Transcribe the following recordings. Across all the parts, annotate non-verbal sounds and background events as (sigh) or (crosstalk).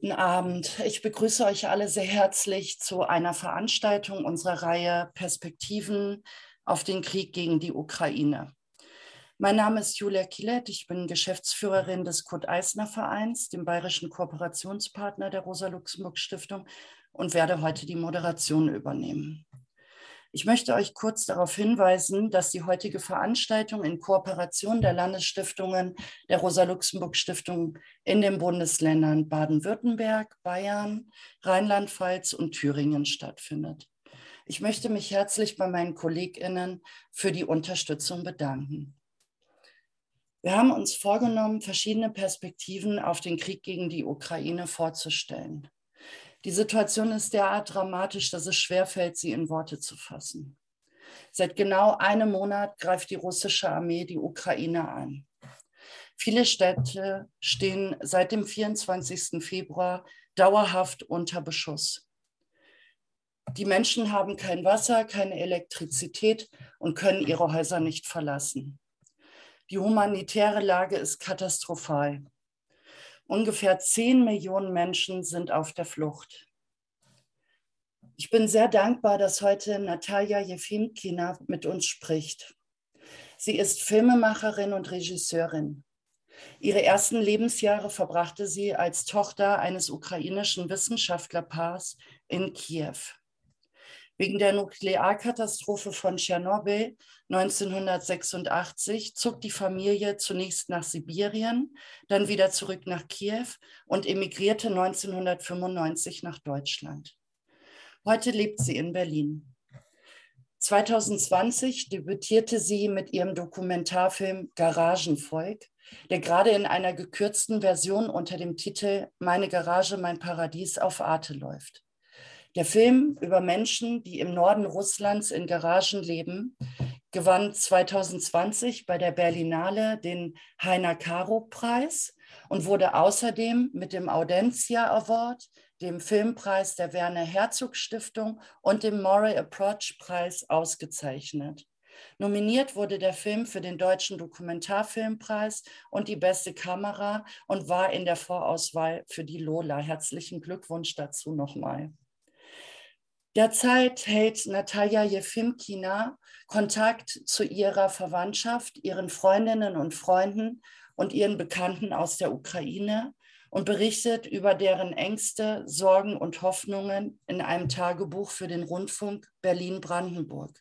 Guten Abend. Ich begrüße euch alle sehr herzlich zu einer Veranstaltung unserer Reihe Perspektiven auf den Krieg gegen die Ukraine. Mein Name ist Julia Kielet. Ich bin Geschäftsführerin des Kurt Eisner Vereins, dem bayerischen Kooperationspartner der Rosa-Luxemburg-Stiftung und werde heute die Moderation übernehmen. Ich möchte euch kurz darauf hinweisen, dass die heutige Veranstaltung in Kooperation der Landesstiftungen der Rosa-Luxemburg-Stiftung in den Bundesländern Baden-Württemberg, Bayern, Rheinland-Pfalz und Thüringen stattfindet. Ich möchte mich herzlich bei meinen KollegInnen für die Unterstützung bedanken. Wir haben uns vorgenommen, verschiedene Perspektiven auf den Krieg gegen die Ukraine vorzustellen. Die Situation ist derart dramatisch, dass es schwerfällt, sie in Worte zu fassen. Seit genau einem Monat greift die russische Armee die Ukraine an. Viele Städte stehen seit dem 24. Februar dauerhaft unter Beschuss. Die Menschen haben kein Wasser, keine Elektrizität und können ihre Häuser nicht verlassen. Die humanitäre Lage ist katastrophal. Ungefähr 10 Millionen Menschen sind auf der Flucht. Ich bin sehr dankbar, dass heute Natalia Jefimkina mit uns spricht. Sie ist Filmemacherin und Regisseurin. Ihre ersten Lebensjahre verbrachte sie als Tochter eines ukrainischen Wissenschaftlerpaars in Kiew. Wegen der Nuklearkatastrophe von Tschernobyl 1986 zog die Familie zunächst nach Sibirien, dann wieder zurück nach Kiew und emigrierte 1995 nach Deutschland. Heute lebt sie in Berlin. 2020 debütierte sie mit ihrem Dokumentarfilm Garagenvolk, der gerade in einer gekürzten Version unter dem Titel Meine Garage, mein Paradies auf Arte läuft. Der Film über Menschen, die im Norden Russlands in Garagen leben, gewann 2020 bei der Berlinale den Heiner Karo Preis und wurde außerdem mit dem Audencia Award, dem Filmpreis der Werner Herzog Stiftung und dem Moral Approach Preis ausgezeichnet. Nominiert wurde der Film für den Deutschen Dokumentarfilmpreis und die beste Kamera und war in der Vorauswahl für die Lola. Herzlichen Glückwunsch dazu nochmal. Derzeit hält Natalia Jefimkina Kontakt zu ihrer Verwandtschaft, ihren Freundinnen und Freunden und ihren Bekannten aus der Ukraine und berichtet über deren Ängste, Sorgen und Hoffnungen in einem Tagebuch für den Rundfunk Berlin-Brandenburg.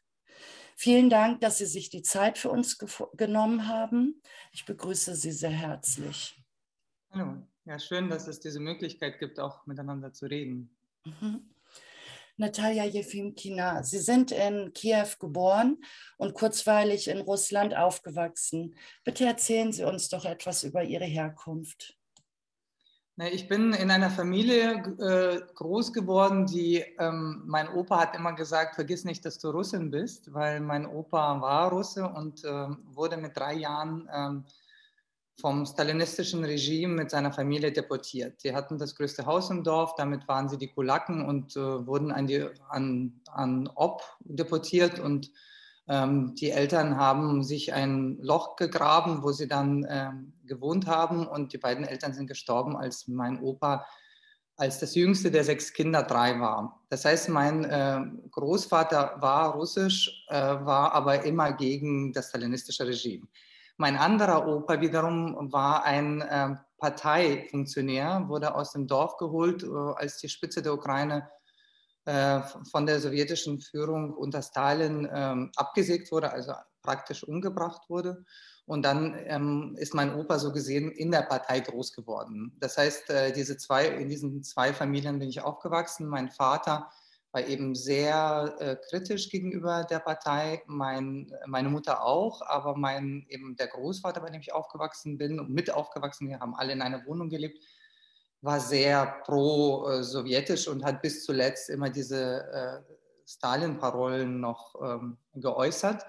Vielen Dank, dass Sie sich die Zeit für uns genommen haben. Ich begrüße Sie sehr herzlich. Hallo, ja, schön, dass es diese Möglichkeit gibt, auch miteinander zu reden. Mhm. Natalia Jefimkina. Sie sind in Kiew geboren und kurzweilig in Russland aufgewachsen. Bitte erzählen Sie uns doch etwas über Ihre Herkunft. Ich bin in einer Familie äh, groß geworden, die, ähm, mein Opa hat immer gesagt, vergiss nicht, dass du Russin bist, weil mein Opa war Russe und äh, wurde mit drei Jahren ähm, vom stalinistischen Regime mit seiner Familie deportiert. Sie hatten das größte Haus im Dorf, damit waren sie die Kulaken und äh, wurden an, die, an, an Ob deportiert und ähm, die Eltern haben sich ein Loch gegraben, wo sie dann ähm, gewohnt haben und die beiden Eltern sind gestorben, als mein Opa als das jüngste der sechs Kinder drei war. Das heißt, mein äh, Großvater war russisch, äh, war aber immer gegen das stalinistische Regime. Mein anderer Opa wiederum war ein äh, Parteifunktionär, wurde aus dem Dorf geholt, äh, als die Spitze der Ukraine äh, von der sowjetischen Führung unter Stalin ähm, abgesägt wurde, also praktisch umgebracht wurde. Und dann ähm, ist mein Opa so gesehen in der Partei groß geworden. Das heißt, äh, diese zwei, in diesen zwei Familien bin ich aufgewachsen. Mein Vater war eben sehr äh, kritisch gegenüber der Partei, mein, meine Mutter auch, aber mein, eben der Großvater, bei dem ich aufgewachsen bin und mit aufgewachsen, wir haben alle in einer Wohnung gelebt, war sehr pro-sowjetisch und hat bis zuletzt immer diese äh, Stalin-Parolen noch ähm, geäußert.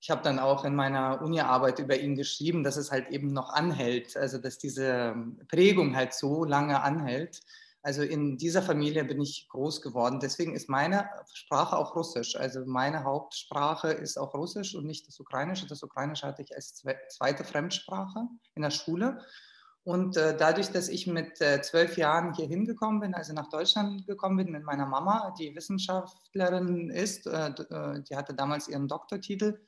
Ich habe dann auch in meiner Uni-Arbeit über ihn geschrieben, dass es halt eben noch anhält, also dass diese Prägung halt so lange anhält also in dieser Familie bin ich groß geworden. Deswegen ist meine Sprache auch Russisch. Also meine Hauptsprache ist auch Russisch und nicht das Ukrainische. Das Ukrainische hatte ich als zweite Fremdsprache in der Schule. Und äh, dadurch, dass ich mit äh, zwölf Jahren hier hingekommen bin, also nach Deutschland gekommen bin mit meiner Mama, die Wissenschaftlerin ist, äh, äh die hatte damals ihren Doktortitel.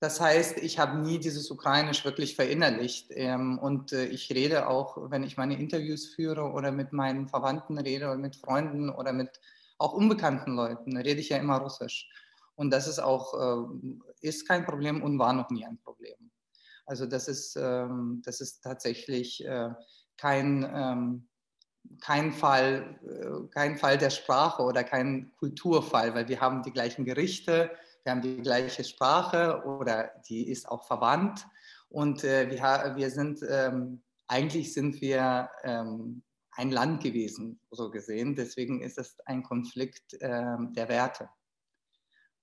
Das heißt, ich habe nie dieses Ukrainisch wirklich verinnerlicht. Ähm, und äh, ich rede auch, wenn ich meine Interviews führe oder mit meinen Verwandten rede oder mit Freunden oder mit auch unbekannten Leuten, rede ich ja immer Russisch. Und das ist auch, äh, ist kein Problem und war noch nie ein Problem. Also das ist, ähm, das ist tatsächlich äh, kein, ähm, kein, Fall, kein Fall der Sprache oder kein Kulturfall, weil wir haben die gleichen Gerichte, wir haben die gleiche Sprache oder die ist auch verwandt. Und äh, wir, wir sind, ähm, eigentlich sind wir ähm, ein Land gewesen, so gesehen. Deswegen ist es ein Konflikt ähm, der Werte.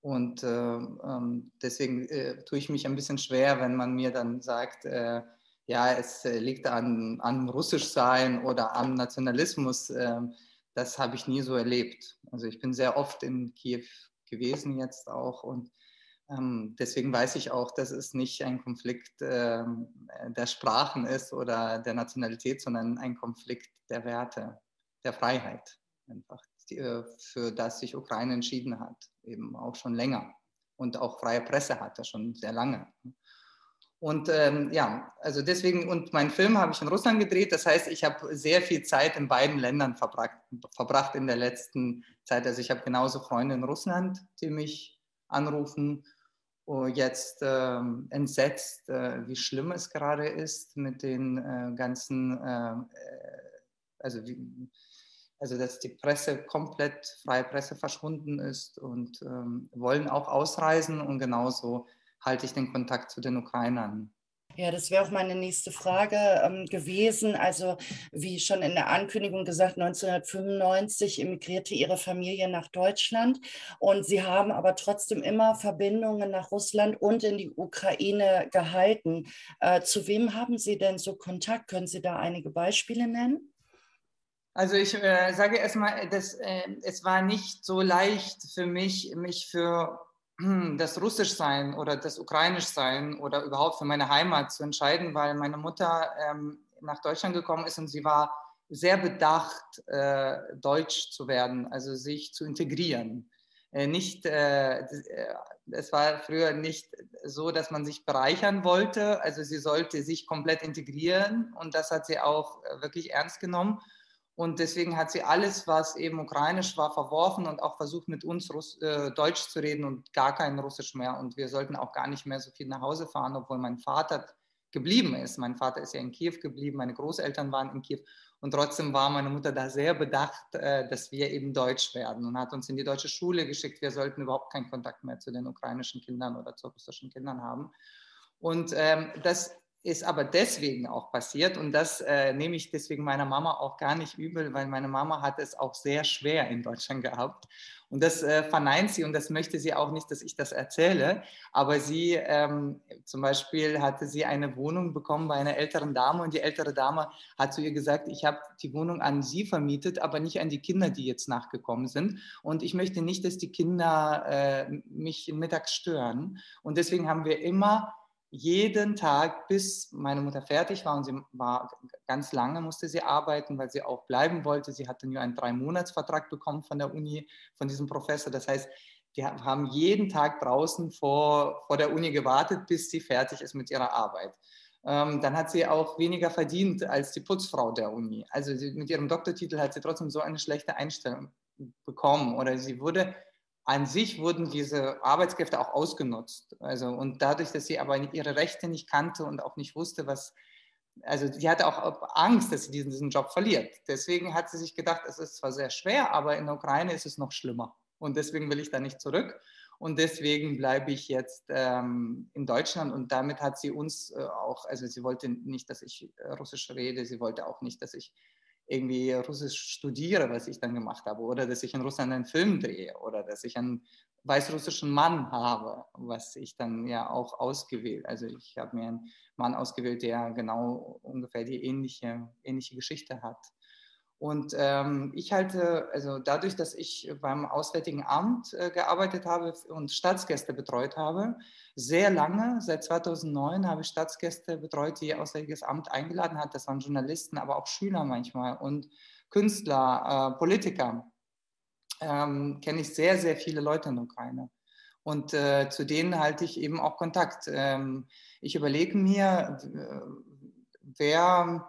Und äh, ähm, deswegen äh, tue ich mich ein bisschen schwer, wenn man mir dann sagt, äh, ja, es äh, liegt an, an Russischsein oder am Nationalismus. Ähm, das habe ich nie so erlebt. Also ich bin sehr oft in Kiew gewesen jetzt auch und ähm, deswegen weiß ich auch, dass es nicht ein Konflikt ähm, der Sprachen ist oder der Nationalität, sondern ein Konflikt der Werte, der Freiheit einfach. Äh, für das sich Ukraine entschieden hat, eben auch schon länger. Und auch freie Presse hat er schon sehr lange. Und ähm, ja, also deswegen, und meinen Film habe ich in Russland gedreht. Das heißt, ich habe sehr viel Zeit in beiden Ländern verbracht, verbracht in der letzten Zeit. Also ich habe genauso Freunde in Russland, die mich anrufen, oh, jetzt ähm, entsetzt, äh, wie schlimm es gerade ist mit den äh, ganzen, äh, also wie, also dass die Presse komplett, freie Presse verschwunden ist und ähm, wollen auch ausreisen und genauso halte ich den Kontakt zu den Ukrainern. Ja, das wäre auch meine nächste Frage ähm, gewesen. Also, wie schon in der Ankündigung gesagt, 1995 emigrierte Ihre Familie nach Deutschland und Sie haben aber trotzdem immer Verbindungen nach Russland und in die Ukraine gehalten. Äh, zu wem haben Sie denn so Kontakt? Können Sie da einige Beispiele nennen? Also ich äh, sage erstmal, dass, äh, es war nicht so leicht für mich, mich für (clears throat) das Russischsein oder das Ukrainischsein oder überhaupt für meine Heimat zu entscheiden, weil meine Mutter ähm, nach Deutschland gekommen ist und sie war sehr bedacht, äh, deutsch zu werden, also sich zu integrieren. Äh, nicht, äh, äh, es war früher nicht so, dass man sich bereichern wollte, also sie sollte sich komplett integrieren und das hat sie auch äh, wirklich ernst genommen. Und deswegen hat sie alles, was eben ukrainisch war, verworfen und auch versucht, mit uns Russ äh, Deutsch zu reden und gar kein Russisch mehr. Und wir sollten auch gar nicht mehr so viel nach Hause fahren, obwohl mein Vater geblieben ist. Mein Vater ist ja in Kiew geblieben, meine Großeltern waren in Kiew. Und trotzdem war meine Mutter da sehr bedacht, äh, dass wir eben Deutsch werden und hat uns in die deutsche Schule geschickt. Wir sollten überhaupt keinen Kontakt mehr zu den ukrainischen Kindern oder zu russischen Kindern haben. Und ähm, das ist aber deswegen auch passiert. Und das äh, nehme ich deswegen meiner Mama auch gar nicht übel, weil meine Mama hat es auch sehr schwer in Deutschland gehabt. Und das äh, verneint sie und das möchte sie auch nicht, dass ich das erzähle, aber sie ähm, zum Beispiel hatte sie eine Wohnung bekommen bei einer älteren Dame und die ältere Dame hat zu ihr gesagt, ich habe die Wohnung an sie vermietet, aber nicht an die Kinder, die jetzt nachgekommen sind. Und ich möchte nicht, dass die Kinder äh, mich mittags stören. Und deswegen haben wir immer jeden Tag, bis meine Mutter fertig war und sie war ganz lange, musste sie arbeiten, weil sie auch bleiben wollte. Sie hatte nur einen Drei-Monats-Vertrag bekommen von der Uni, von diesem Professor. Das heißt, die haben jeden Tag draußen vor, vor der Uni gewartet, bis sie fertig ist mit ihrer Arbeit. Ähm, dann hat sie auch weniger verdient als die Putzfrau der Uni. Also sie, mit ihrem Doktortitel hat sie trotzdem so eine schlechte Einstellung bekommen oder sie wurde an sich wurden diese Arbeitskräfte auch ausgenutzt. Also, und dadurch, dass sie aber ihre Rechte nicht kannte und auch nicht wusste, was, also sie hatte auch Angst, dass sie diesen, diesen Job verliert. Deswegen hat sie sich gedacht, es ist zwar sehr schwer, aber in der Ukraine ist es noch schlimmer. Und deswegen will ich da nicht zurück. Und deswegen bleibe ich jetzt ähm, in Deutschland und damit hat sie uns äh, auch, also sie wollte nicht, dass ich äh, Russisch rede, sie wollte auch nicht, dass ich irgendwie Russisch studiere, was ich dann gemacht habe, oder dass ich in Russland einen Film drehe, oder dass ich einen weißrussischen Mann habe, was ich dann ja auch ausgewählt. Also ich habe mir einen Mann ausgewählt, der genau ungefähr die ähnliche, ähnliche Geschichte hat. Und ähm, ich halte, also dadurch, dass ich beim Auswärtigen Amt äh, gearbeitet habe und Staatsgäste betreut habe, sehr lange, seit 2009 habe ich Staatsgäste betreut, die Auswärtiges Amt eingeladen hat. Das waren Journalisten, aber auch Schüler manchmal und Künstler, äh, Politiker. Ähm, Kenne ich sehr, sehr viele Leute in der Ukraine. Und äh, zu denen halte ich eben auch Kontakt. Ähm, ich überlege mir, wer,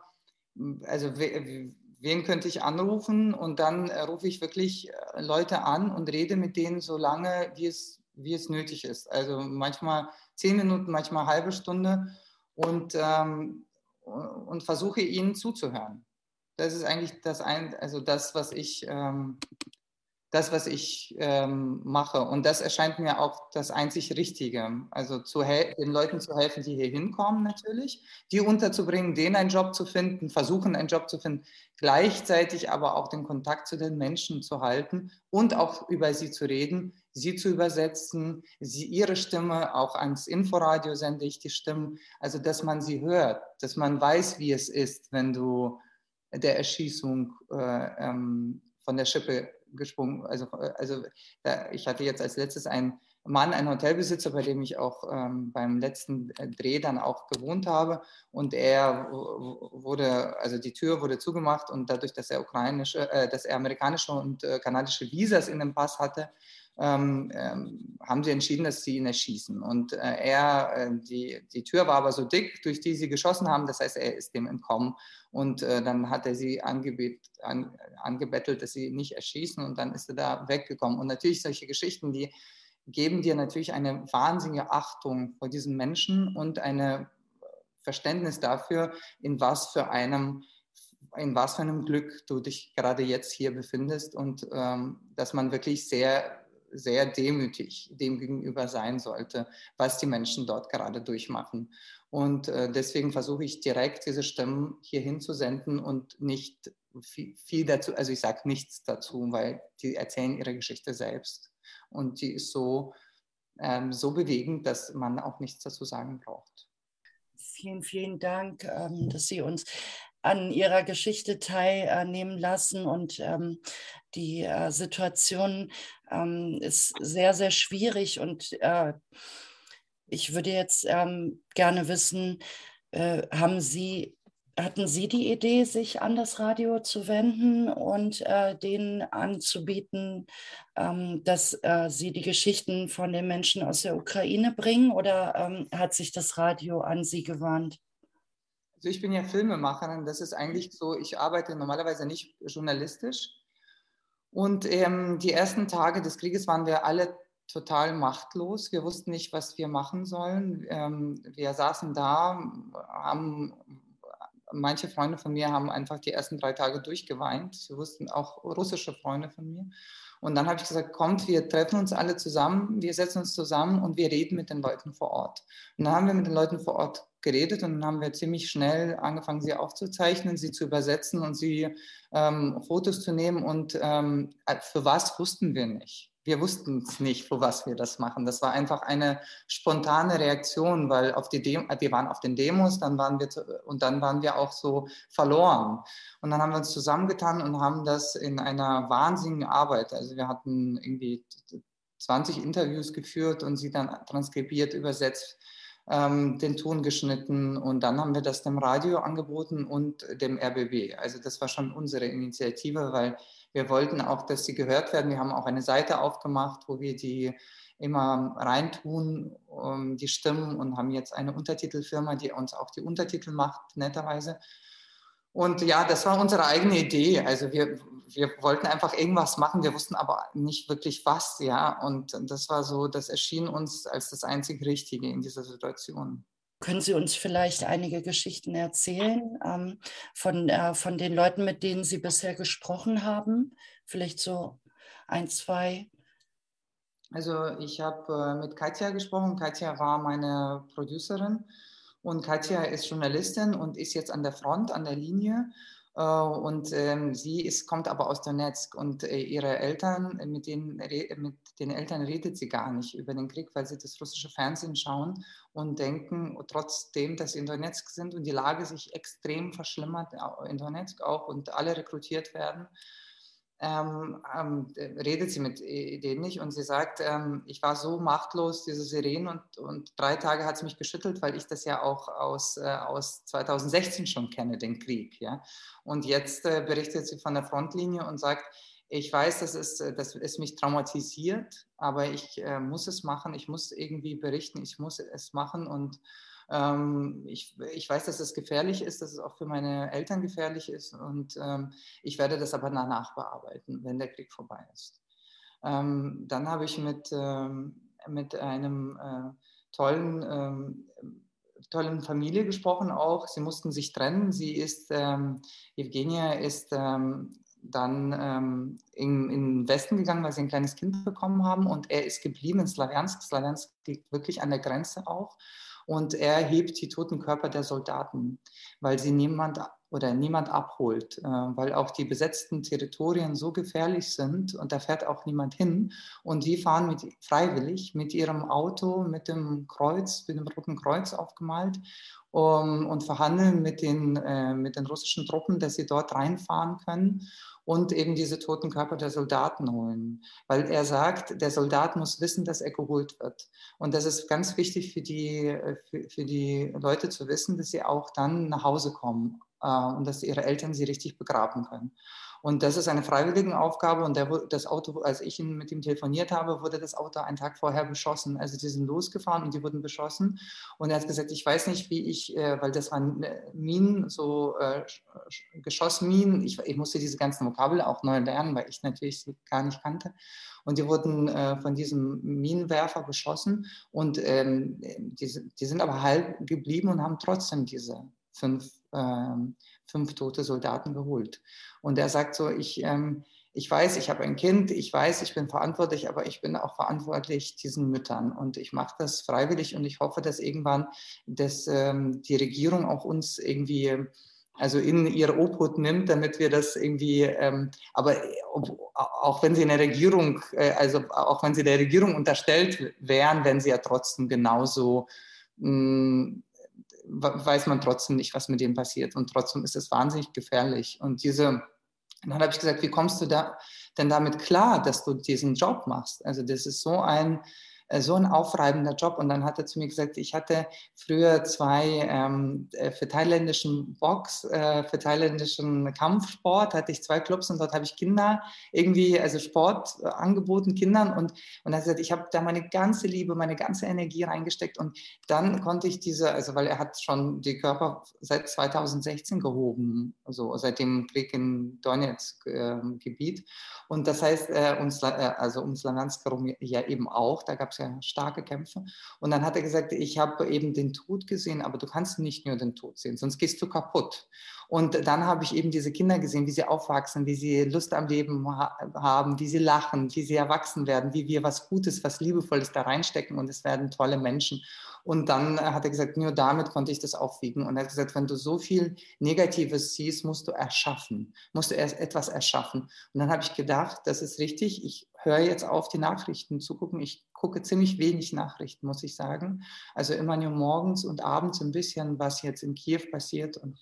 also wer, wen könnte ich anrufen und dann äh, rufe ich wirklich äh, Leute an und rede mit denen so lange, wie es, wie es nötig ist. Also manchmal zehn Minuten, manchmal halbe Stunde und, ähm, und versuche ihnen zuzuhören. Das ist eigentlich das, ein, also das was ich ähm, das, was ich ähm, mache. Und das erscheint mir auch das einzig Richtige. Also zu den Leuten zu helfen, die hier hinkommen natürlich, die unterzubringen, denen einen Job zu finden, versuchen einen Job zu finden, gleichzeitig aber auch den Kontakt zu den Menschen zu halten und auch über sie zu reden, sie zu übersetzen, sie ihre Stimme, auch ans Inforadio sende ich die Stimmen, also dass man sie hört, dass man weiß, wie es ist, wenn du der Erschießung äh, ähm, von der Schippe gesprungen. Also, äh, also ich hatte jetzt als letztes einen Mann, einen Hotelbesitzer, bei dem ich auch ähm, beim letzten äh, Dreh dann auch gewohnt habe. Und er wurde, also die Tür wurde zugemacht und dadurch, dass er ukrainische, äh, dass er amerikanische und äh, kanadische Visas in dem Pass hatte, ähm, ähm, haben sie entschieden, dass sie ihn erschießen. Und äh, er, äh, die, die Tür war aber so dick, durch die sie geschossen haben, das heißt, er ist dem entkommen. Und äh, dann hat er sie angebet, an, angebettelt, dass sie nicht erschießen und dann ist er da weggekommen. Und natürlich solche Geschichten, die geben dir natürlich eine wahnsinnige Achtung vor diesen Menschen und ein Verständnis dafür, in was für einem in was für einem Glück du dich gerade jetzt hier befindest und ähm, dass man wirklich sehr sehr demütig dem gegenüber sein sollte, was die Menschen dort gerade durchmachen. Und äh, deswegen versuche ich direkt diese Stimmen hier hinzusenden und nicht viel, dazu, also ich sage nichts dazu, weil die erzählen ihre Geschichte selbst. Und die ist so, ähm, so bewegend, dass man auch nichts dazu sagen braucht. Vielen, vielen Dank, ähm, dass Sie uns an ihrer Geschichte teilnehmen lassen. Und ähm, die äh, Situation ähm, ist sehr, sehr schwierig. Und äh, ich würde jetzt ähm, gerne wissen, äh, haben Sie, hatten Sie die Idee, sich an das Radio zu wenden und äh, denen anzubieten, ähm, dass äh, Sie die Geschichten von den Menschen aus der Ukraine bringen? Oder ähm, hat sich das Radio an Sie gewandt? Also ich bin ja Filmemacherin, das ist eigentlich so, ich arbeite normalerweise nicht journalistisch. Und ähm, die ersten Tage des Krieges waren wir alle total machtlos. Wir wussten nicht, was wir machen sollen. Ähm, wir saßen da, haben, manche Freunde von mir haben einfach die ersten drei Tage durchgeweint. Sie wussten auch russische Freunde von mir. Und dann habe ich gesagt, kommt, wir treffen uns alle zusammen, wir setzen uns zusammen und wir reden mit den Leuten vor Ort. Und dann haben wir mit den Leuten vor Ort geredet und dann haben wir ziemlich schnell angefangen, sie aufzuzeichnen, sie zu übersetzen und sie ähm, Fotos zu nehmen. Und ähm, für was wussten wir nicht wir wussten es nicht, für was wir das machen. Das war einfach eine spontane Reaktion, weil auf die Dem wir waren auf den Demos, dann waren wir und dann waren wir auch so verloren. Und dann haben wir uns zusammengetan und haben das in einer wahnsinnigen Arbeit. Also wir hatten irgendwie 20 Interviews geführt und sie dann transkribiert, übersetzt, ähm, den Ton geschnitten und dann haben wir das dem Radio angeboten und dem RBB. Also das war schon unsere Initiative, weil wir wollten auch, dass sie gehört werden. Wir haben auch eine Seite aufgemacht, wo wir die immer reintun, um, die Stimmen und haben jetzt eine Untertitelfirma, die uns auch die Untertitel macht, netterweise. Und ja, das war unsere eigene Idee. Also wir, wir wollten einfach irgendwas machen, wir wussten aber nicht wirklich was, ja. Und das war so, das erschien uns als das einzig Richtige in dieser Situation. Können Sie uns vielleicht einige Geschichten erzählen ähm, von, äh, von den Leuten, mit denen Sie bisher gesprochen haben? Vielleicht so ein, zwei. Also ich habe äh, mit Katja gesprochen. Katja war meine Producerin und Katja ist Journalistin und ist jetzt an der Front, an der Linie und ähm, sie ist, kommt aber aus Donetsk und äh, ihre Eltern, mit denen, mit den Eltern redet sie gar nicht über den Krieg, weil sie das russische Fernsehen schauen und denken, trotzdem, dass sie in Donetsk sind und die Lage sich extrem verschlimmert in Donetsk auch und alle rekrutiert werden, ähm, ähm, redet sie mit denen nicht und sie sagt, ähm, ich war so machtlos, diese Sirenen und, und drei Tage hat es mich geschüttelt, weil ich das ja auch aus, äh, aus 2016 schon kenne, den Krieg. Ja? Und jetzt äh, berichtet sie von der Frontlinie und sagt, ich weiß, dass es, dass es mich traumatisiert, aber ich äh, muss es machen, ich muss irgendwie berichten, ich muss es machen und ähm, ich, ich weiß, dass es gefährlich ist, dass es auch für meine Eltern gefährlich ist und ähm, ich werde das aber danach bearbeiten, wenn der Krieg vorbei ist. Ähm, dann habe ich mit, ähm, mit einem äh, tollen, ähm, tollen Familie gesprochen auch. Sie mussten sich trennen. Sie ist, ähm, Evgenia ist dann ähm, in, in, den Westen gegangen, weil sie ein kleines Kind bekommen haben und er ist geblieben in Slawiansk. Slawiansk liegt wirklich an der Grenze auch und er hebt die toten Körper der Soldaten, weil sie niemand oder niemand abholt, äh, weil auch die besetzten Territorien so gefährlich sind und da fährt auch niemand hin. Und die fahren mit, freiwillig mit ihrem Auto mit dem Kreuz, mit dem Roten Kreuz aufgemalt um, und verhandeln mit den, äh, mit den russischen Truppen, dass sie dort reinfahren können und eben diese toten Körper der Soldaten holen. Weil er sagt, der Soldat muss wissen, dass er geholt wird. Und das ist ganz wichtig für die, äh, für, für die Leute zu wissen, dass sie auch dann nach Hause kommen äh, und dass ihre Eltern sie richtig begraben können. Und das ist eine freiwillige Aufgabe. Und der, das Auto, als ich mit ihm telefoniert habe, wurde das Auto einen Tag vorher beschossen. Also die sind losgefahren und die wurden beschossen. Und er hat gesagt, ich weiß nicht, wie ich, äh, weil das waren äh, Minen, so äh, Geschossminen. Ich, ich musste diese ganzen Vokabel auch neu lernen, weil ich natürlich sie gar nicht kannte. Und die wurden äh, von diesem Minenwerfer beschossen. Und ähm, die, die sind aber halb geblieben und haben trotzdem diese fünf ähm, fünf tote Soldaten geholt. Und er sagt so, ich, ähm, ich weiß, ich habe ein Kind, ich weiß, ich bin verantwortlich, aber ich bin auch verantwortlich diesen Müttern. Und ich mache das freiwillig und ich hoffe, dass irgendwann dass, ähm, die Regierung auch uns irgendwie also in ihre Obhut nimmt, damit wir das irgendwie, ähm, aber auch wenn sie in der Regierung, äh, also auch wenn sie der Regierung unterstellt wären, wenn sie ja trotzdem genauso mh, mm, weiß man trotzdem nicht, was mit dem passiert. Und trotzdem ist es wahnsinnig gefährlich. Und diese, dann habe ich gesagt, wie kommst du da denn damit klar, dass du diesen Job machst? Also das ist so ein, so ein aufreibender Job. Und dann hat er zu mir gesagt, ich hatte früher zwei ähm, äh, für thailändischen Box, äh, für thailändischen Kampfsport, hatte ich zwei Clubs und dort habe ich Kinder irgendwie, also Sport äh, angeboten Kindern. Und, und er hat gesagt, ich habe da meine ganze Liebe, meine ganze Energie reingesteckt. Und dann konnte ich diese, also weil er hat schon die Körper seit 2016 gehoben, also seit dem Krieg in Donetsk äh, und das heißt, äh, um, also um Slavansk herum ja eben auch, da gab es ja starke Kämpfe. Und dann hat er gesagt, ich habe eben den Tod gesehen, aber du kannst nicht nur den Tod sehen, sonst gehst du kaputt. Und dann habe ich eben diese Kinder gesehen, wie sie aufwachsen, wie sie Lust am Leben haben, wie sie lachen, wie sie erwachsen werden, wie wir was Gutes, was Liebevolles da reinstecken und es werden tolle Menschen. Und dann hat er gesagt, nur damit konnte ich das aufwiegen. Und er hat gesagt, wenn du so viel Negatives siehst, musst du erschaffen, musst du erst etwas erschaffen. Und dann habe ich gedacht, das ist richtig, ich höre jetzt auf, die Nachrichten zu gucken. Ich gucke ziemlich wenig Nachrichten, muss ich sagen. Also immer nur morgens und abends ein bisschen, was jetzt in Kiew passiert. Und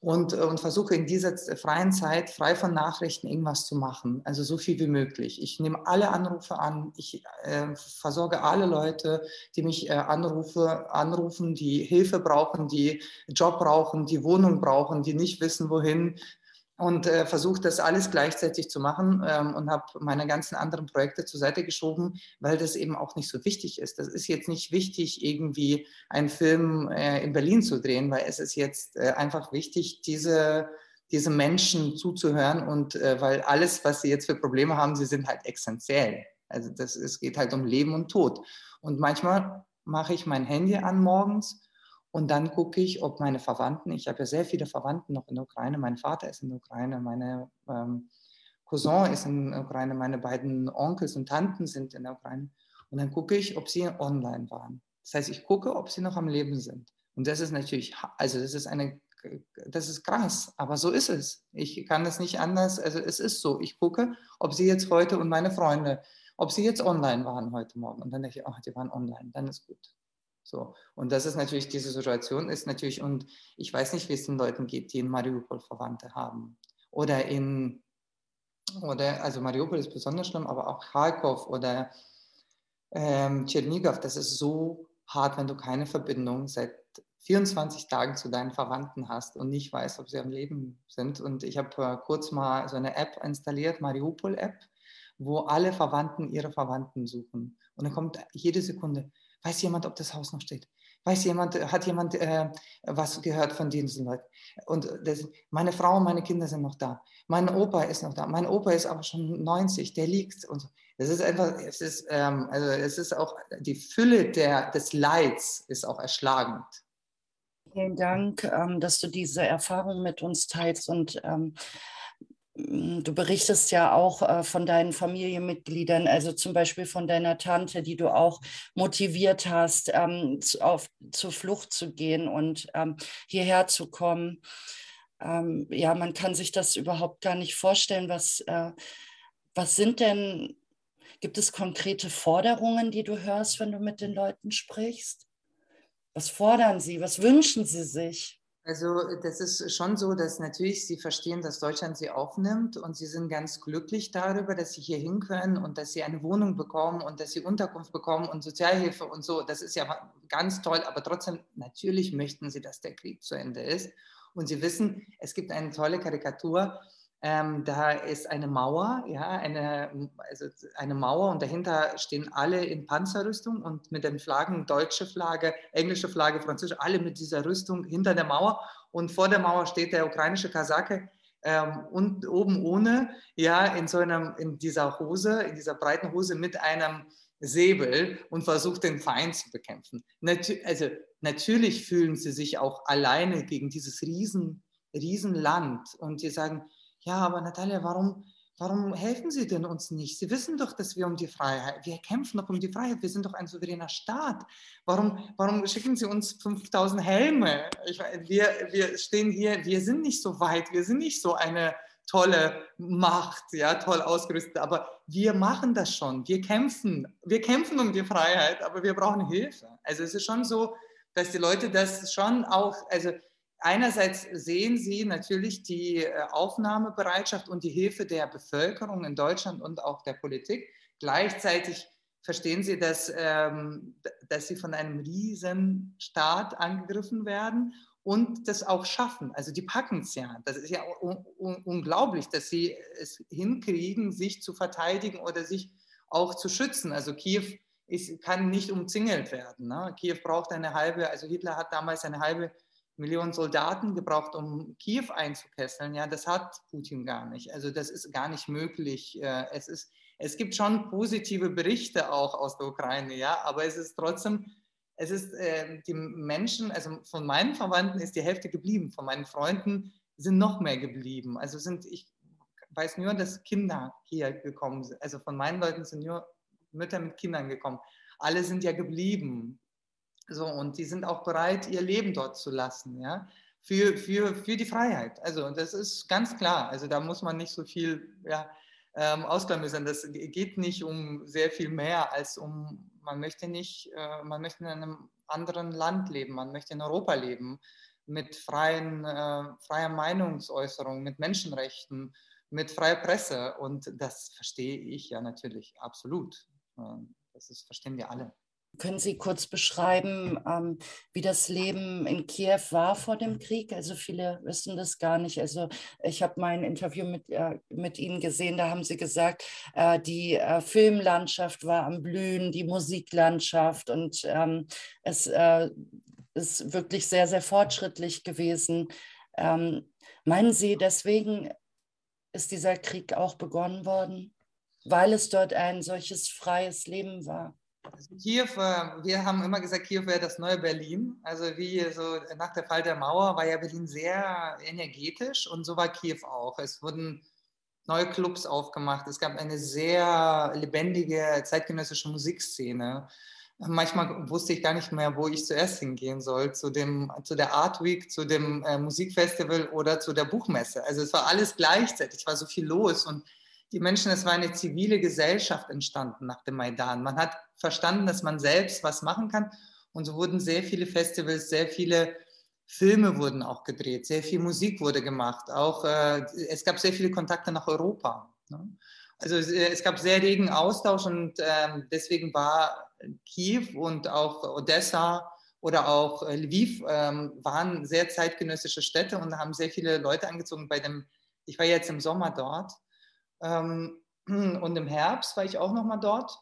und, äh, und versuche in dieser freien Zeit, frei von Nachrichten, irgendwas zu machen. Also so viel wie möglich. Ich nehme alle Anrufe an, ich äh, versorge alle Leute, die mich äh, anrufe, anrufen, die Hilfe brauchen, die Job brauchen, die Wohnung brauchen, die nicht wissen, wohin und äh, versucht das alles gleichzeitig zu machen ähm, und habe meine ganzen anderen Projekte zur Seite geschoben, weil das eben auch nicht so wichtig ist. Das ist jetzt nicht wichtig, irgendwie einen Film äh, in Berlin zu drehen, weil es ist jetzt äh, einfach wichtig, diese, diese Menschen zuzuhören und äh, weil alles, was sie jetzt für Probleme haben, sie sind halt essentiell. Also das, es geht halt um Leben und Tod. Und manchmal mache ich mein Handy an morgens und dann gucke ich, ob meine Verwandten, ich habe ja sehr viele Verwandten noch in der Ukraine, mein Vater ist in der Ukraine, meine ähm, Cousin ist in der Ukraine, meine beiden Onkels und Tanten sind in der Ukraine. Und dann gucke ich, ob sie online waren. Das heißt, ich gucke, ob sie noch am Leben sind. Und das ist natürlich, also das ist eine das ist krass, aber so ist es. Ich kann das nicht anders, also es ist so. Ich gucke, ob sie jetzt heute und meine Freunde, ob sie jetzt online waren heute Morgen. Und dann denke ich, ach, die waren online, dann ist gut. So. Und das ist natürlich, diese Situation ist natürlich, und ich weiß nicht, wie es den Leuten geht, die in Mariupol Verwandte haben. Oder in, oder, also Mariupol ist besonders schlimm, aber auch Kharkov oder ähm, Tschernigow, das ist so hart, wenn du keine Verbindung seit 24 Tagen zu deinen Verwandten hast und nicht weißt, ob sie am Leben sind. Und ich habe äh, kurz mal so eine App installiert, Mariupol-App, wo alle Verwandten ihre Verwandten suchen. Und dann kommt jede Sekunde, weiß jemand, ob das Haus noch steht? Weiß jemand, hat jemand äh, was gehört von diesen Leuten? Und das, meine Frau und meine Kinder sind noch da. Mein Opa ist noch da. Mein Opa ist aber schon 90, der liegt und so. Das ist einfach, es ist, ähm, also es ist auch, die Fülle der, des Leids ist auch erschlagend. Vielen Dank, ähm, dass du diese Erfahrung mit uns teilst und ähm, du berichtest ja auch äh, von deinen Familienmitgliedern, also zum Beispiel von deiner Tante, die du auch motiviert hast, ähm, zu, auf, zur Flucht zu gehen und ähm, hierher zu kommen. Ähm, ja, man kann sich das überhaupt gar nicht vorstellen. Was, äh, was sind denn, gibt es konkrete Forderungen, die du hörst, wenn du mit den Leuten sprichst? Was fordern sie? Was wünschen sie sich? Also das ist schon so, dass natürlich sie verstehen, dass Deutschland sie aufnimmt und sie sind ganz glücklich darüber, dass sie hier hin können und dass sie eine Wohnung bekommen und dass sie Unterkunft bekommen und Sozialhilfe und so. Das ist ja ganz toll, aber trotzdem natürlich möchten sie, dass der Krieg zu Ende ist. Und sie wissen, es gibt eine tolle Karikatur, ähm, da ist eine Mauer, ja, eine, also eine Mauer und dahinter stehen alle in Panzerrüstung und mit den Flaggen, deutsche Flagge, englische Flagge, französische, alle mit dieser Rüstung hinter der Mauer und vor der Mauer steht der ukrainische Kasake ähm, und oben ohne, ja, in so einem, in dieser Hose, in dieser breiten Hose mit einem Säbel und versucht den Feind zu bekämpfen. Natu also natürlich fühlen sie sich auch alleine gegen dieses riesen, riesen und sie sagen, ja, aber Natalia, warum, warum helfen Sie denn uns nicht? Sie wissen doch, dass wir um die Freiheit, wir kämpfen doch um die Freiheit, wir sind doch ein souveräner Staat. Warum, warum schicken Sie uns 5000 Helme? Ich, wir, wir stehen hier, wir sind nicht so weit, wir sind nicht so eine tolle Macht, ja, toll ausgerüstet, aber wir machen das schon, wir kämpfen, wir kämpfen um die Freiheit, aber wir brauchen Hilfe. Also es ist schon so, dass die Leute das schon auch, also einerseits sehen Sie natürlich die äh, Aufnahmebereitschaft und die Hilfe der Bevölkerung in Deutschland und auch der Politik. Gleichzeitig verstehen Sie, dass, ähm, dass Sie von einem riesen Staat angegriffen werden und das auch schaffen. Also die packen es ja. Das ist ja un un unglaublich, dass sie es hinkriegen, sich zu verteidigen oder sich auch zu schützen. Also Kiew ist, kann nicht umzingelt werden. Ne? Kiew braucht eine halbe, also Hitler hat damals eine halbe Millionen Soldaten gebraucht, um Kiew einzukesseln. Ja, das hat Putin gar nicht. Also das ist gar nicht möglich. Äh, es, ist, es gibt schon positive Berichte auch aus der Ukraine, ja, aber es ist trotzdem, es ist äh, die Menschen, also von meinen Verwandten ist die Hälfte geblieben, von meinen Freunden sind noch mehr geblieben. Also sind, ich weiß nur, dass Kinder hier gekommen sind. Also von meinen Leuten sind nur Mütter mit Kindern gekommen. Alle sind ja geblieben. So, und die sind auch bereit, ihr Leben dort zu lassen, ja, für, für, für die Freiheit. Also, das ist ganz klar. Also, da muss man nicht so viel ja, ähm, ausklamüsern. Das geht nicht um sehr viel mehr als um, man möchte nicht, äh, man möchte in einem anderen Land leben, man möchte in Europa leben, mit freien, äh, freier Meinungsäußerung, mit Menschenrechten, mit freier Presse. Und das verstehe ich ja natürlich absolut. Ähm, das ist, verstehen wir alle. Können Sie kurz beschreiben, ähm, wie das Leben in Kiew war vor dem Krieg? Also viele wissen das gar nicht. Also ich habe mein Interview mit, äh, mit Ihnen gesehen, da haben Sie gesagt, äh, die äh, Filmlandschaft war am Blühen, die Musiklandschaft und ähm, es äh, ist wirklich sehr, sehr fortschrittlich gewesen. Ähm, meinen Sie, deswegen ist dieser Krieg auch begonnen worden, weil es dort ein solches freies Leben war? Also Kiew, äh, wir haben immer gesagt, Kiew wäre das neue Berlin. Also wie so nach der Fall der Mauer war ja Berlin sehr energetisch und so war Kiew auch. Es wurden neue Clubs aufgemacht. Es gab eine sehr lebendige zeitgenössische Musikszene. manchmal wusste ich gar nicht mehr, wo ich zuerst hingehen soll, zu, dem, zu der Art Week, zu dem äh, Musikfestival oder zu der Buchmesse. Also es war alles gleichzeitig, war so viel los und die Menschen, es war eine zivile Gesellschaft entstanden nach dem Maidan. Man hat verstanden, dass man selbst was machen kann und so wurden sehr viele Festivals, sehr viele Filme wurden auch gedreht, sehr viel Musik wurde gemacht, auch äh, es gab sehr viele Kontakte nach Europa. Ne? Also es, es, gab sehr regen Austausch und äh, deswegen war Kiew und auch Odessa oder auch äh, Lviv ähm, waren sehr zeitgenössische Städte und haben sehr viele Leute angezogen. Bei dem, ich war jetzt im Sommer dort ähm, und im Herbst war ich auch noch mal dort.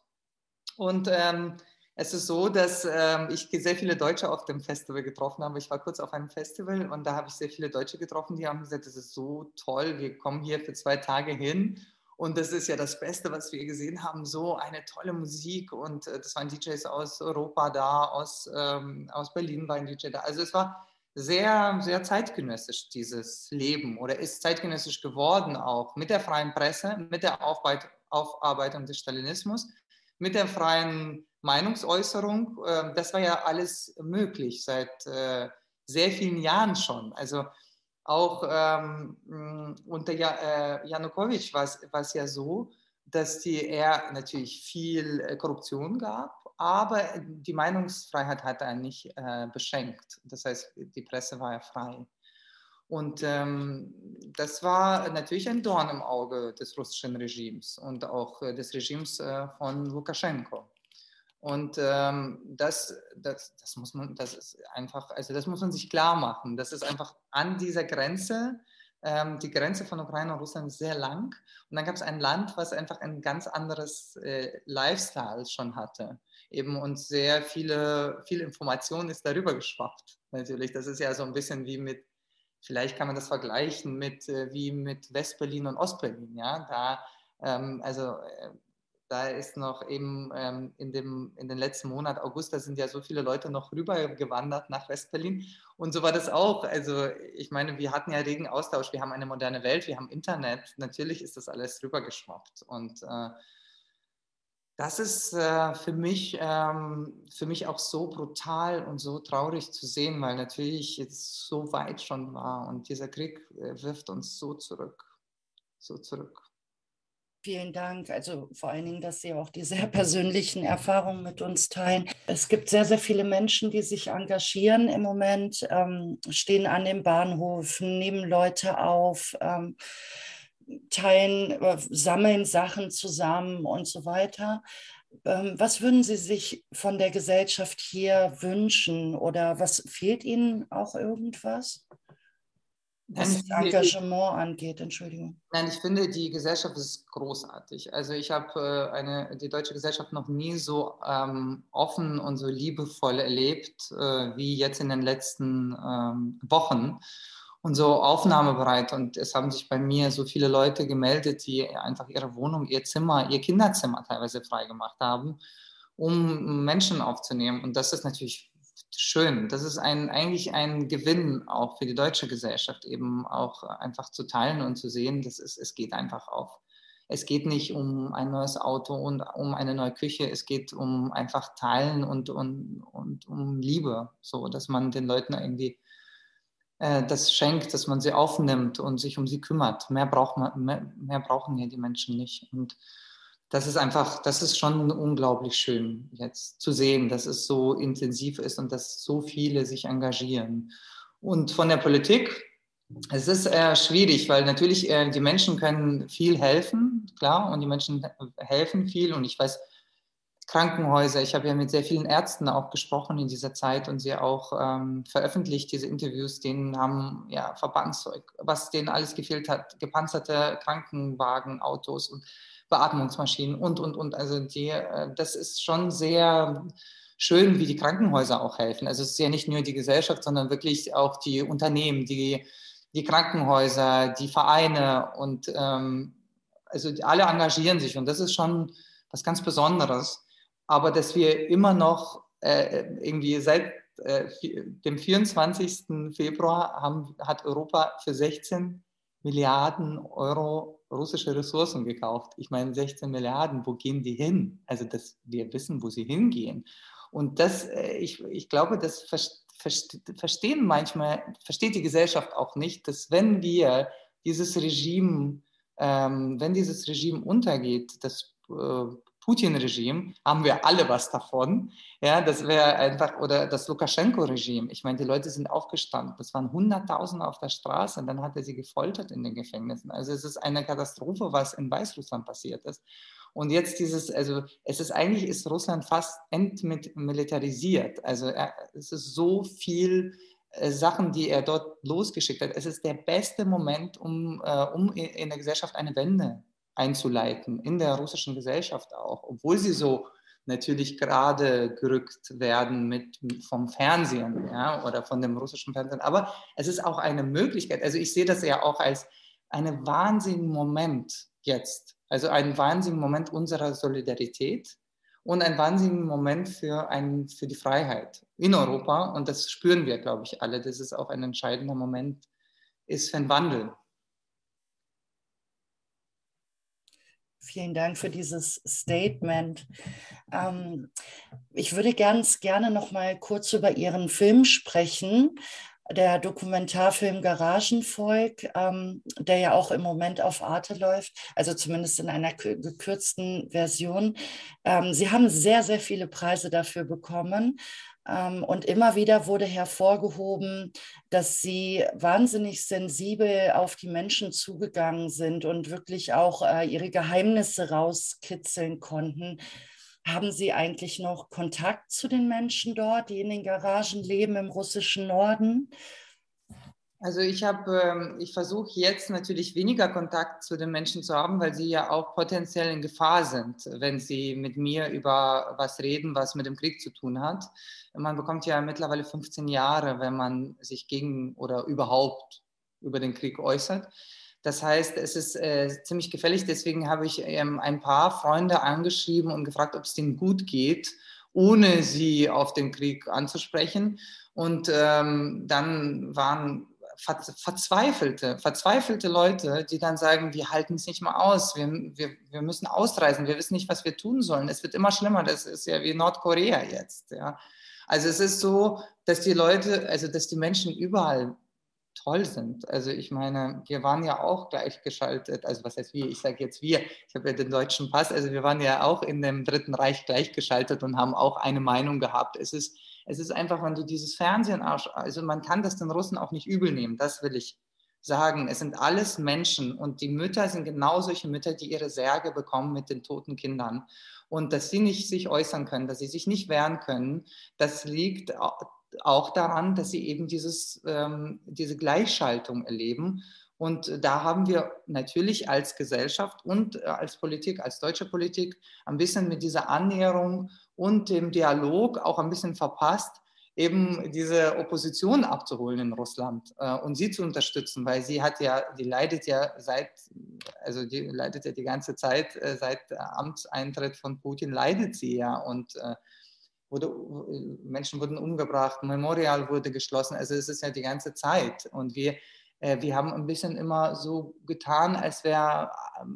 Und ähm, es ist so, dass ähm, ich sehr viele Deutsche auf dem Festival getroffen habe. Ich war kurz auf einem Festival und da habe ich sehr viele Deutsche getroffen, die haben gesagt, das ist so toll, wir kommen hier für zwei Tage hin und das ist ja das Beste, was wir gesehen haben. So eine tolle Musik. Und äh, das waren DJs aus Europa da, aus, ähm, aus Berlin war ein DJ da. Also es war sehr, sehr zeitgenössisch, dieses Leben. Oder ist zeitgenössisch geworden auch mit der freien Presse, mit der Aufarbeitung des Stalinismus, mit der freien Meinungsäußerung. Äh, das war ja alles möglich seit äh, sehr vielen Jahren schon. Also auch ähm, unter äh, Janukowitsch war es ja so, dass die, er natürlich viel äh, Korruption gab, aber die Meinungsfreiheit hat er nicht äh, beschränkt. Das heißt, die Presse war ja frei. Und ähm, das war natürlich ein Dorn im Auge des russischen Regimes und auch äh, des Regimes äh, von Lukaschenko. Und ähm, das, das, das muss man, das ist einfach, also das muss man sich klar machen. Das ist einfach an dieser Grenze, ähm, die Grenze von Ukraine und Russland ist sehr lang. Und dann gab es ein Land, was einfach ein ganz anderes äh, Lifestyle schon hatte. Eben und sehr viele, viel Information ist darüber geschwappt. Natürlich, das ist ja so ein bisschen wie mit, vielleicht kann man das vergleichen mit, äh, wie mit Westberlin und Ostberlin. Ja, da, ähm, also äh, da ist noch eben ähm, in, dem, in den letzten Monat, August, da sind ja so viele Leute noch rübergewandert nach Westberlin. Und so war das auch. Also ich meine, wir hatten ja regen Austausch, wir haben eine moderne Welt, wir haben Internet. Natürlich ist das alles rübergeschwappt. Und äh, das ist äh, für, mich, ähm, für mich auch so brutal und so traurig zu sehen, weil natürlich jetzt so weit schon war und dieser Krieg äh, wirft uns so zurück, so zurück. Vielen Dank. Also vor allen Dingen, dass Sie auch die sehr persönlichen Erfahrungen mit uns teilen. Es gibt sehr, sehr viele Menschen, die sich engagieren im Moment, ähm, stehen an den Bahnhöfen, nehmen Leute auf, ähm, teilen, äh, sammeln Sachen zusammen und so weiter. Ähm, was würden Sie sich von der Gesellschaft hier wünschen oder was fehlt Ihnen auch irgendwas? was das Engagement angeht, Entschuldigung. Nein, ich finde, die Gesellschaft ist großartig. Also ich habe äh, die deutsche Gesellschaft noch nie so ähm, offen und so liebevoll erlebt äh, wie jetzt in den letzten ähm, Wochen und so aufnahmebereit. Und es haben sich bei mir so viele Leute gemeldet, die einfach ihre Wohnung, ihr Zimmer, ihr Kinderzimmer teilweise freigemacht haben, um Menschen aufzunehmen. Und das ist natürlich schön. Das ist ein, eigentlich ein Gewinn auch für die deutsche Gesellschaft, eben auch einfach zu teilen und zu sehen, dass es, es geht einfach auf. Es geht nicht um ein neues Auto und um eine neue Küche, es geht um einfach Teilen und, und, und um Liebe, so dass man den Leuten irgendwie das schenkt, dass man sie aufnimmt und sich um sie kümmert. Mehr, braucht man, mehr, mehr brauchen ja die Menschen nicht. Und das ist einfach, das ist schon unglaublich schön jetzt zu sehen, dass es so intensiv ist und dass so viele sich engagieren. Und von der Politik, es ist äh, schwierig, weil natürlich äh, die Menschen können viel helfen, klar, und die Menschen helfen viel. Und ich weiß, Krankenhäuser, ich habe ja mit sehr vielen Ärzten auch gesprochen in dieser Zeit und sie auch ähm, veröffentlicht, diese Interviews, denen haben ja Verbandszeug, was denen alles gefehlt hat, gepanzerte Krankenwagen, Autos und Beatmungsmaschinen und, und, und. Also die, äh, das ist schon sehr schön, wie die Krankenhäuser auch helfen. Also es ist ja nicht nur die Gesellschaft, sondern wirklich auch die Unternehmen, die, die Krankenhäuser, die Vereine und ähm, also alle engagieren sich und das ist schon was ganz Besonderes. Aber dass wir immer noch äh, irgendwie seit äh, dem 24. Februar haben, hat Europa für 16 Milliarden Euro russische Ressourcen gekauft. Ich meine, 16 Milliarden, wo gehen die hin? Also, dass wir wissen, wo sie hingehen. Und das, äh, ich, ich glaube, das verstehen manchmal, versteht die Gesellschaft auch nicht, dass wenn wir dieses Regime, ähm, wenn dieses Regime untergeht, das äh, Putin-Regime, haben wir alle was davon. Ja, das wäre einfach, oder das Lukaschenko-Regime. Ich meine, die Leute sind aufgestanden. Das waren Hunderttausende auf der Straße und dann hat er sie gefoltert in den Gefängnissen. Also es ist eine Katastrophe, was in Weißrussland passiert ist. Und jetzt dieses, also es ist eigentlich, ist Russland fast entmilitarisiert. Also er, es ist so viel äh, Sachen, die er dort losgeschickt hat. Es ist der beste Moment, um, äh, um in der Gesellschaft eine Wende einzuleiten, in der russischen Gesellschaft auch, obwohl sie so natürlich gerade gerückt werden mit, vom Fernsehen ja, oder von dem russischen Fernsehen. Aber es ist auch eine Möglichkeit. Also ich sehe das ja auch als einen wahnsinnigen Moment jetzt. Also einen wahnsinnigen Moment unserer Solidarität und einen wahnsinnigen Moment für, ein, für die Freiheit in Europa. Und das spüren wir, glaube ich, alle, dass es auch ein entscheidender Moment ist für einen Wandel. Vielen Dank für dieses Statement. Ähm, ich würde ganz gerne noch mal kurz über Ihren Film sprechen. Der Dokumentarfilm Garagenvolk, ähm, der ja auch im Moment auf Arte läuft, also zumindest in einer gekürzten Version. Ähm, Sie haben sehr, sehr viele Preise dafür bekommen. Ähm, und immer wieder wurde hervorgehoben, dass sie wahnsinnig sensibel auf die Menschen zugegangen sind und wirklich auch äh, ihre Geheimnisse rauskitzeln konnten. Haben Sie eigentlich noch Kontakt zu den Menschen dort, die in den Garagen leben im russischen Norden? Also ich habe, ähm, ich versuche jetzt natürlich weniger Kontakt zu den Menschen zu haben, weil sie ja auch potenziell in Gefahr sind, wenn sie mit mir über was reden, was mit dem Krieg zu tun hat. Man bekommt ja mittlerweile 15 Jahre, wenn man sich gegen oder überhaupt über den Krieg äußert. Das heißt, es ist äh, ziemlich gefährlich. Deswegen habe ich ähm, ein paar Freunde angeschrieben und gefragt, ob es denen gut geht, ohne sie auf den Krieg anzusprechen. Und ähm, dann waren verzweifelte, verzweifelte Leute, die dann sagen, wir halten es nicht mehr aus, wir, wir, wir müssen ausreisen, wir wissen nicht, was wir tun sollen. Es wird immer schlimmer, das ist ja wie Nordkorea jetzt. Ja. Also es ist so, dass die Leute, also dass die Menschen überall toll sind. Also ich meine, wir waren ja auch gleichgeschaltet, also was heißt wir, ich sage jetzt wir, ich habe ja den deutschen Pass, also wir waren ja auch in dem Dritten Reich gleichgeschaltet und haben auch eine Meinung gehabt. Es ist es ist einfach, wenn du dieses Fernsehen, also man kann das den Russen auch nicht übel nehmen, das will ich sagen. Es sind alles Menschen und die Mütter sind genau solche Mütter, die ihre Särge bekommen mit den toten Kindern. Und dass sie nicht sich äußern können, dass sie sich nicht wehren können, das liegt auch daran, dass sie eben dieses, ähm, diese Gleichschaltung erleben. Und da haben wir natürlich als Gesellschaft und äh, als Politik, als deutsche Politik, ein bisschen mit dieser Annäherung und dem Dialog auch ein bisschen verpasst, eben diese Opposition abzuholen in Russland äh, und sie zu unterstützen, weil sie hat ja, die leidet ja seit, also die leidet ja die ganze Zeit, äh, seit Amtseintritt von Putin leidet sie ja und äh, wurde, Menschen wurden umgebracht, Memorial wurde geschlossen, also es ist ja die ganze Zeit. Und wir äh, wir haben ein bisschen immer so getan, als wäre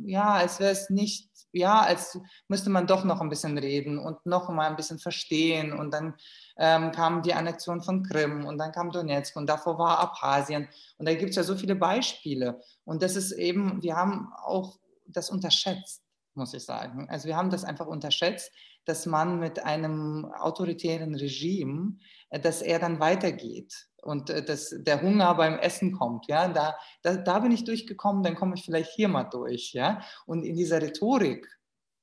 ja, als wäre es nicht, ja, als müsste man doch noch ein bisschen reden und noch mal ein bisschen verstehen. Und dann ähm, kam die Annexion von Krim und dann kam Donetsk und davor war Abhasien. Und da gibt es ja so viele Beispiele. Und das ist eben, wir haben auch das unterschätzt, muss ich sagen. Also wir haben das einfach unterschätzt, dass man mit einem autoritären Regime, äh, dass er dann weitergeht und äh, dass der Hunger beim Essen kommt, ja, da, da, da bin ich durchgekommen, dann komme ich vielleicht hier mal durch, ja, und in dieser Rhetorik,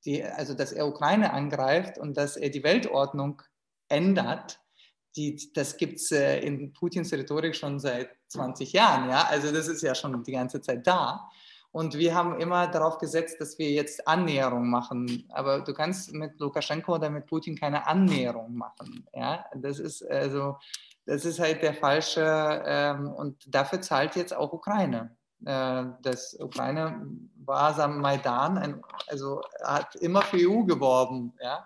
die, also dass er Ukraine angreift und dass er die Weltordnung ändert, die, das gibt es äh, in Putins Rhetorik schon seit 20 Jahren, ja, also das ist ja schon die ganze Zeit da. Und wir haben immer darauf gesetzt, dass wir jetzt Annäherung machen. Aber du kannst mit Lukaschenko oder mit Putin keine Annäherung machen. Ja, das ist also, das ist halt der falsche, ähm, und dafür zahlt jetzt auch Ukraine. Äh, das Ukraine war am Maidan, ein, also hat immer für EU geworben, ja.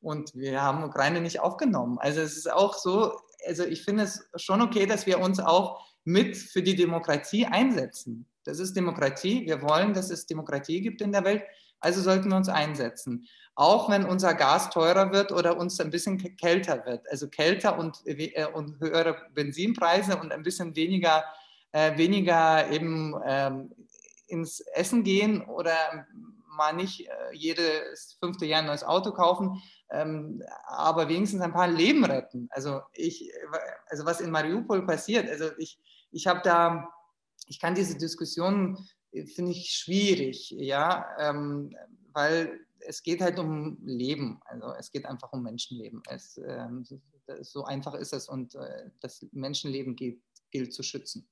Und wir haben Ukraine nicht aufgenommen. Also es ist auch so, also ich finde es schon okay, dass wir uns auch mit für die Demokratie einsetzen. Das ist Demokratie. Wir wollen, dass es Demokratie gibt in der Welt. Also sollten wir uns einsetzen. Auch wenn unser Gas teurer wird oder uns ein bisschen kälter wird. Also kälter und, äh, und höhere Benzinpreise und ein bisschen weniger, äh, weniger eben ähm, ins Essen gehen oder mal nicht äh, jedes fünfte Jahr ein neues Auto kaufen, ähm, aber wenigstens ein paar Leben retten. Also ich, also was in Mariupol passiert, also ich, ich habe da, ich kann diese Diskussion finde ich schwierig, ja, ähm, weil es geht halt um Leben, also es geht einfach um Menschenleben. Es, ähm, so einfach ist es und äh, das Menschenleben gilt, gilt zu schützen.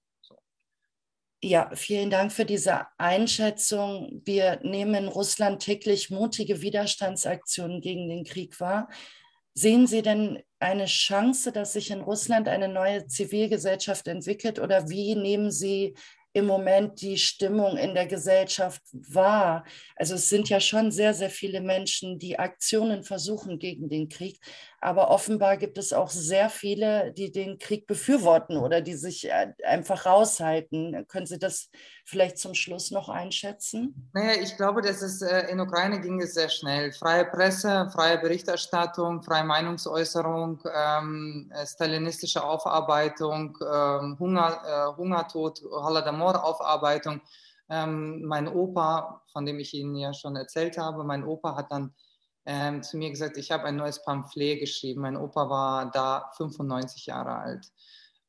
Ja, vielen Dank für diese Einschätzung. Wir nehmen in Russland täglich mutige Widerstandsaktionen gegen den Krieg wahr. Sehen Sie denn eine Chance, dass sich in Russland eine neue Zivilgesellschaft entwickelt oder wie nehmen Sie im Moment die Stimmung in der Gesellschaft wahr? Also es sind ja schon sehr, sehr viele Menschen, die Aktionen versuchen gegen den Krieg, aber offenbar gibt es auch sehr viele, die den Krieg befürworten oder die sich äh, einfach raushalten. Können Sie das vielleicht zum Schluss noch einschätzen? Naja, ich glaube, dass es äh, in Ukraine ging es sehr schnell. Freie Presse, freie Berichterstattung, freie Meinungsäußerung, ähm, äh, stalinistische Aufarbeitung, ähm, Hunger, äh, Hungertod, Holodomor-Aufarbeitung. Ähm, mein Opa, von dem ich Ihnen ja schon erzählt habe, mein Opa hat dann ähm, zu mir gesagt, ich habe ein neues Pamphlet geschrieben. Mein Opa war da 95 Jahre alt.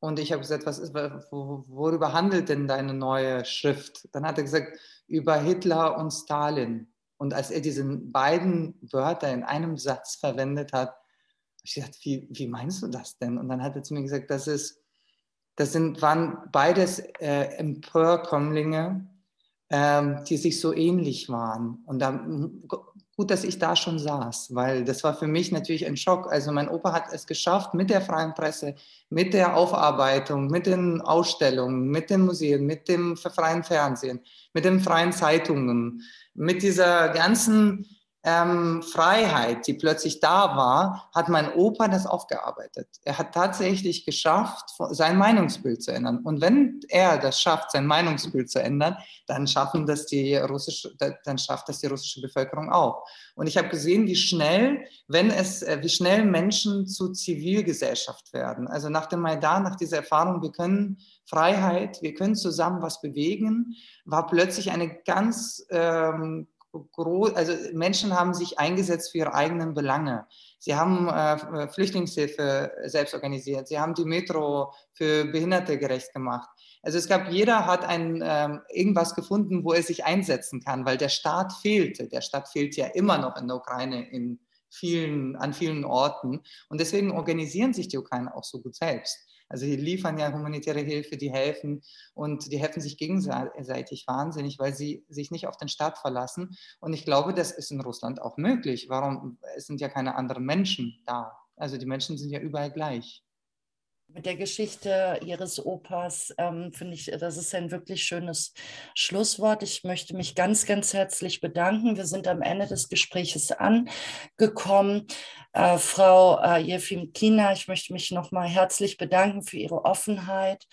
Und ich habe gesagt, was ist, worüber handelt denn deine neue Schrift? Dann hat er gesagt, über Hitler und Stalin. Und als er diese beiden Wörter in einem Satz verwendet hat, habe ich gesagt, wie, wie meinst du das denn? Und dann hat er zu mir gesagt, das ist, das sind, waren beides äh, Empörkommlinge, ähm, die sich so ähnlich waren. Und da gut, dass ich da schon saß, weil das war für mich natürlich ein Schock. Also mein Opa hat es geschafft mit der freien Presse, mit der Aufarbeitung, mit den Ausstellungen, mit den Museen, mit dem freien Fernsehen, mit den freien Zeitungen, mit dieser ganzen ähm, Freiheit, die plötzlich da war, hat mein Opa das aufgearbeitet. Er hat tatsächlich geschafft, sein Meinungsbild zu ändern. Und wenn er das schafft, sein Meinungsbild zu ändern, dann schaffen das die russische, dann schafft das die russische Bevölkerung auch. Und ich habe gesehen, wie schnell, wenn es, äh, wie schnell Menschen zu Zivilgesellschaft werden. Also nach dem Maidan, nach dieser Erfahrung, wir können Freiheit, wir können zusammen was bewegen, war plötzlich eine ganz ähm, also Menschen haben sich eingesetzt für ihre eigenen Belange. Sie haben äh, Flüchtlingshilfe selbst organisiert. Sie haben die Metro für Behinderte gerecht gemacht. Also es gab, jeder hat ein, ähm, irgendwas gefunden, wo er sich einsetzen kann, weil der Staat fehlte. Der Staat fehlt ja immer noch in der Ukraine in vielen, an vielen Orten. Und deswegen organisieren sich die Ukrainer auch so gut selbst. Also die liefern ja humanitäre Hilfe, die helfen und die helfen sich gegenseitig wahnsinnig, weil sie sich nicht auf den Staat verlassen. Und ich glaube, das ist in Russland auch möglich. Warum? Es sind ja keine anderen Menschen da. Also die Menschen sind ja überall gleich. Mit der Geschichte Ihres Opas ähm, finde ich, das ist ein wirklich schönes Schlusswort. Ich möchte mich ganz, ganz herzlich bedanken. Wir sind am Ende des Gespräches angekommen. Äh, Frau äh, Jefim Kina, ich möchte mich nochmal herzlich bedanken für Ihre Offenheit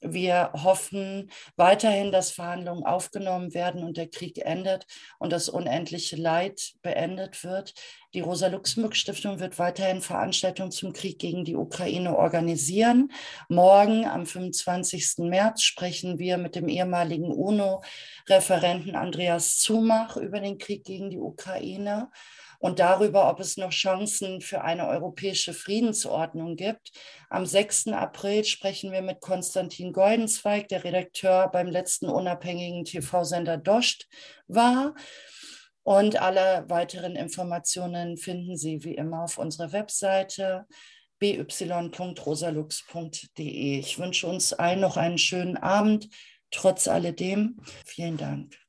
wir hoffen weiterhin, dass Verhandlungen aufgenommen werden und der Krieg endet und das unendliche Leid beendet wird. Die Rosa-Luxemburg-Stiftung wird weiterhin Veranstaltungen zum Krieg gegen die Ukraine organisieren. Morgen, am 25. März, sprechen wir mit dem ehemaligen UNO-Referenten Andreas Zumach über den Krieg gegen die Ukraine und darüber, ob es noch Chancen für eine europäische Friedensordnung gibt. Am 6. April sprechen wir mit Konstantin Goldenzweig, der Redakteur beim letzten unabhängigen TV-Sender Dost war. Und alle weiteren Informationen finden Sie wie immer auf unserer Webseite by.rosalux.de. Ich wünsche uns allen noch einen schönen Abend. Trotz alledem, vielen Dank.